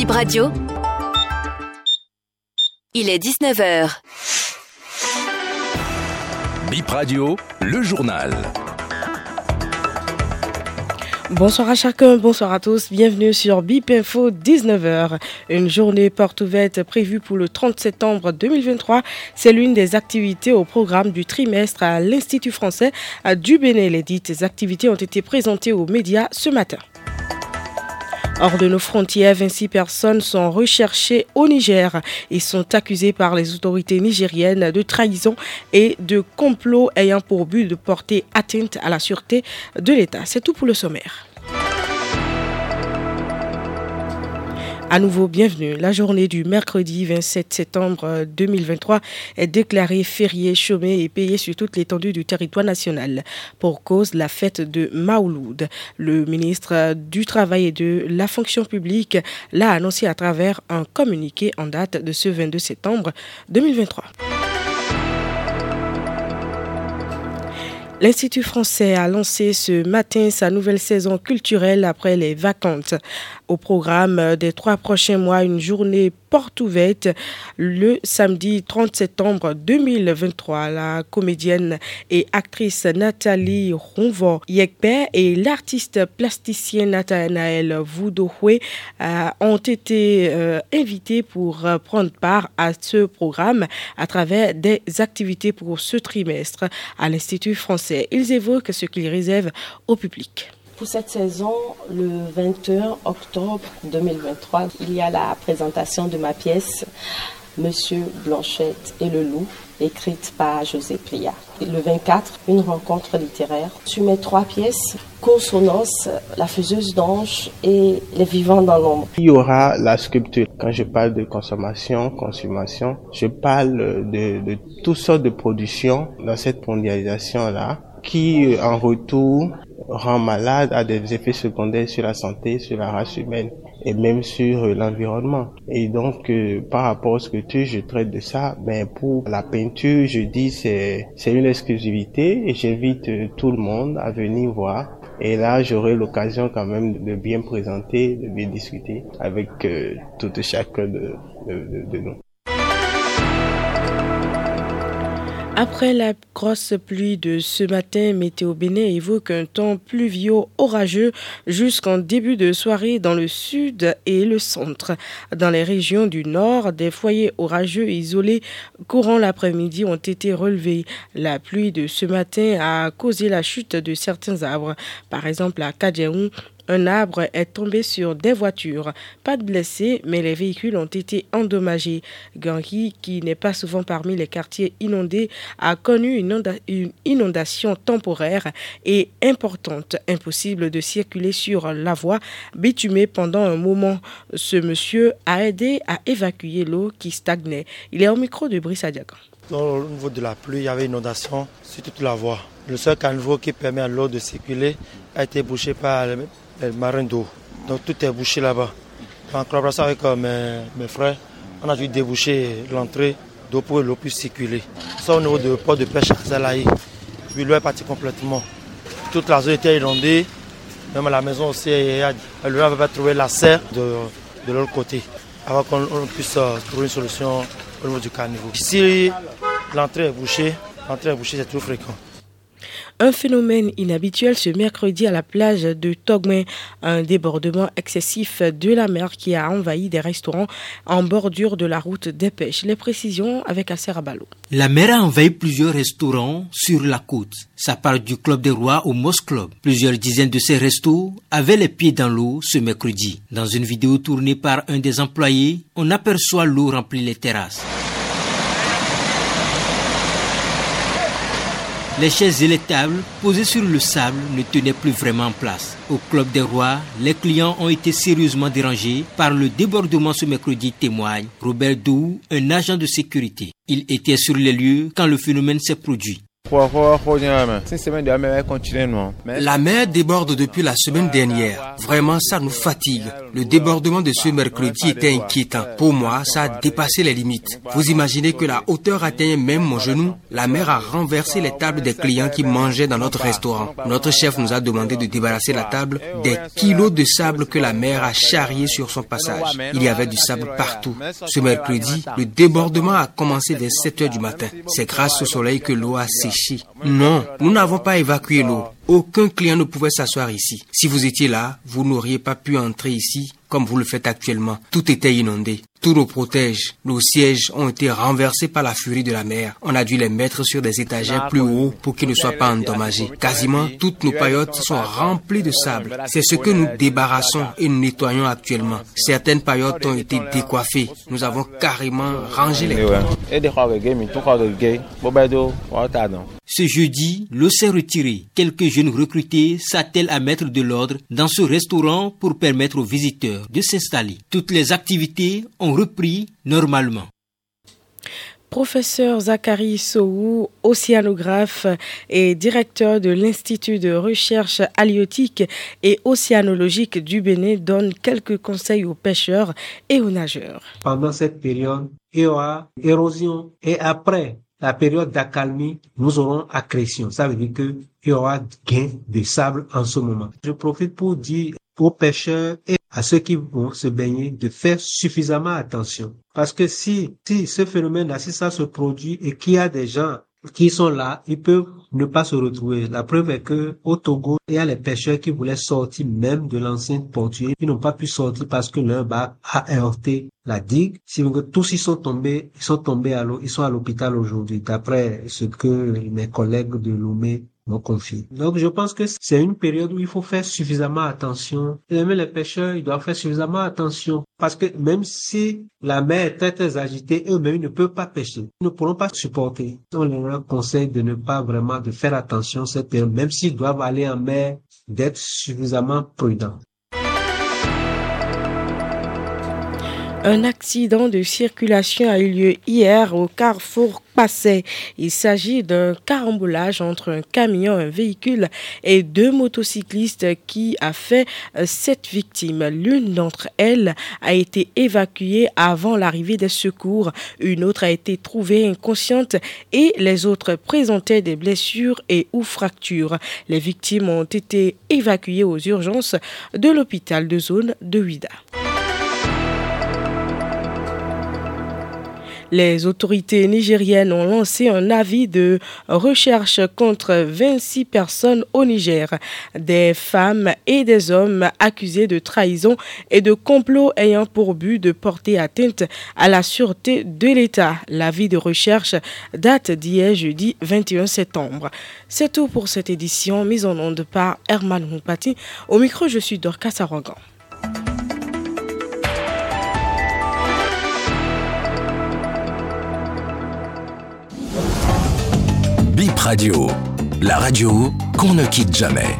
Bip Radio. Il est 19h. Bip Radio, le journal. Bonsoir à chacun, bonsoir à tous, bienvenue sur BIP Info 19h. Une journée porte ouverte prévue pour le 30 septembre 2023. C'est l'une des activités au programme du trimestre à l'Institut français du Bénin. Les dites activités ont été présentées aux médias ce matin. Hors de nos frontières, 26 personnes sont recherchées au Niger et sont accusées par les autorités nigériennes de trahison et de complot ayant pour but de porter atteinte à la sûreté de l'État. C'est tout pour le sommaire. À nouveau, bienvenue. La journée du mercredi 27 septembre 2023 est déclarée fériée, chômée et payée sur toute l'étendue du territoire national pour cause la fête de Maouloud. Le ministre du Travail et de la fonction publique l'a annoncé à travers un communiqué en date de ce 22 septembre 2023. L'Institut français a lancé ce matin sa nouvelle saison culturelle après les vacances. Au programme des trois prochains mois, une journée porte ouverte le samedi 30 septembre 2023. La comédienne et actrice Nathalie Ronvo Yekpe et l'artiste plasticien Nathanaël Voudouhoué euh, ont été euh, invités pour euh, prendre part à ce programme à travers des activités pour ce trimestre à l'Institut français. Ils évoquent ce qu'ils réservent au public. Pour cette saison, le 21 octobre 2023, il y a la présentation de ma pièce Monsieur Blanchette et le loup, écrite par José Pria. Le 24, une rencontre littéraire sur mes trois pièces, Consonance, La faiseuse d'ange et Les vivants dans l'ombre. Il y aura la sculpture. Quand je parle de consommation, consommation, je parle de, de toutes sortes de productions dans cette mondialisation-là qui, en retour, rend malade, a des effets secondaires sur la santé, sur la race humaine et même sur l'environnement. Et donc, euh, par rapport à ce que tu, je traite de ça. Mais pour la peinture, je dis c'est c'est une exclusivité et j'invite euh, tout le monde à venir voir. Et là, j'aurai l'occasion quand même de bien présenter, de bien discuter avec euh, tout chacun de, de, de nous. Après la grosse pluie de ce matin, Météo Bénin évoque un temps pluvieux orageux jusqu'en début de soirée dans le sud et le centre. Dans les régions du nord, des foyers orageux isolés courant l'après-midi ont été relevés. La pluie de ce matin a causé la chute de certains arbres. Par exemple, à Kadjaoun, un arbre est tombé sur des voitures. Pas de blessés, mais les véhicules ont été endommagés. Gangui, qui n'est pas souvent parmi les quartiers inondés, a connu une, inondation temporaire et importante. Impossible de circuler sur la voie bitumée pendant un moment. Ce monsieur a aidé à évacuer l'eau qui stagnait. Il est au micro de Brice Adiagan. Au niveau de la pluie, il y avait inondation sur toute la voie. Le seul canevas qui permet à l'eau de circuler a été bouché par marin d'eau. Donc tout est bouché là-bas. En collaboration avec euh, mes, frères, on a dû déboucher l'entrée d'eau pour que l'eau puisse circuler. Ça au niveau du port de pêche à Zalaï. Puis l'eau est partie complètement. Toute la zone était inondée. Même la maison aussi, l'eau avait trouvé la serre de, de l'autre côté. Avant qu'on puisse euh, trouver une solution au niveau du caniveau. Ici, l'entrée est bouchée. L'entrée est bouchée, c'est trop fréquent. Un phénomène inhabituel ce mercredi à la plage de Togmen, un débordement excessif de la mer qui a envahi des restaurants en bordure de la route des pêches. Les précisions avec Asser Abalo. La mer a envahi plusieurs restaurants sur la côte. Ça part du Club des Rois au Moss Club. Plusieurs dizaines de ces restos avaient les pieds dans l'eau ce mercredi. Dans une vidéo tournée par un des employés, on aperçoit l'eau remplir les terrasses. Les chaises et les tables posées sur le sable ne tenaient plus vraiment en place. Au Club des Rois, les clients ont été sérieusement dérangés par le débordement ce mercredi, témoigne Robert Dou, un agent de sécurité. Il était sur les lieux quand le phénomène s'est produit. La mer déborde depuis la semaine dernière. Vraiment, ça nous fatigue. Le débordement de ce mercredi était inquiétant. Pour moi, ça a dépassé les limites. Vous imaginez que la hauteur atteignait même mon genou? La mer a renversé les tables des clients qui mangeaient dans notre restaurant. Notre chef nous a demandé de débarrasser la table des kilos de sable que la mer a charrié sur son passage. Il y avait du sable partout. Ce mercredi, le débordement a commencé dès 7 heures du matin. C'est grâce au soleil que l'eau a séché non, nous n'avons pas évacué l'eau. Aucun client ne pouvait s'asseoir ici. Si vous étiez là, vous n'auriez pas pu entrer ici comme vous le faites actuellement. Tout était inondé. Tout nos protège. Nos sièges ont été renversés par la furie de la mer. On a dû les mettre sur des étagères plus hauts pour qu'ils ne soient pas endommagés. Quasiment toutes nos paillotes sont remplies de sable. C'est ce que nous débarrassons et nous nettoyons actuellement. Certaines paillotes ont été décoiffées. Nous avons carrément rangé les Ce jeudi, l'eau s'est retirée. Quelques jeunes recrutés s'attellent à mettre de l'ordre dans ce restaurant pour permettre aux visiteurs de s'installer. Toutes les activités ont repris normalement. Professeur Zachary Soou, océanographe et directeur de l'Institut de recherche halieutique et océanologique du Bénin, donne quelques conseils aux pêcheurs et aux nageurs. Pendant cette période, il y aura érosion et après la période d'accalmie, nous aurons accrétion. Ça veut dire qu'il y aura gain de sable en ce moment. Je profite pour dire aux pêcheurs et à ceux qui vont se baigner de faire suffisamment attention. Parce que si, si ce phénomène-là, si ça se produit et qu'il y a des gens qui sont là, ils peuvent ne pas se retrouver. La preuve est que au Togo, il y a les pêcheurs qui voulaient sortir même de l'enceinte portuaire. Ils n'ont pas pu sortir parce que leur bac a heurté la digue. Si tous ils sont tombés, ils sont tombés à l'eau, ils sont à l'hôpital aujourd'hui, d'après ce que mes collègues de Lomé Donc je pense que c'est une période où il faut faire suffisamment attention. Même les pêcheurs, ils doivent faire suffisamment attention parce que même si la mer est très très agitée, eux-mêmes ils ne peuvent pas pêcher. Ils ne pourront pas supporter. On leur conseille de ne pas vraiment de faire attention cette période, même s'ils doivent aller en mer, d'être suffisamment prudents. Un accident de circulation a eu lieu hier au carrefour Passé. Il s'agit d'un carambolage entre un camion, un véhicule et deux motocyclistes qui a fait euh, sept victimes. L'une d'entre elles a été évacuée avant l'arrivée des secours. Une autre a été trouvée inconsciente et les autres présentaient des blessures et ou fractures. Les victimes ont été évacuées aux urgences de l'hôpital de zone de Huida. Les autorités nigériennes ont lancé un avis de recherche contre 26 personnes au Niger, des femmes et des hommes accusés de trahison et de complot ayant pour but de porter atteinte à la sûreté de l'État. L'avis de recherche date d'hier jeudi 21 septembre. C'est tout pour cette édition mise en onde par Herman Moupati. Au micro, je suis Dorcas Arrogan. Radio, la radio qu'on ne quitte jamais.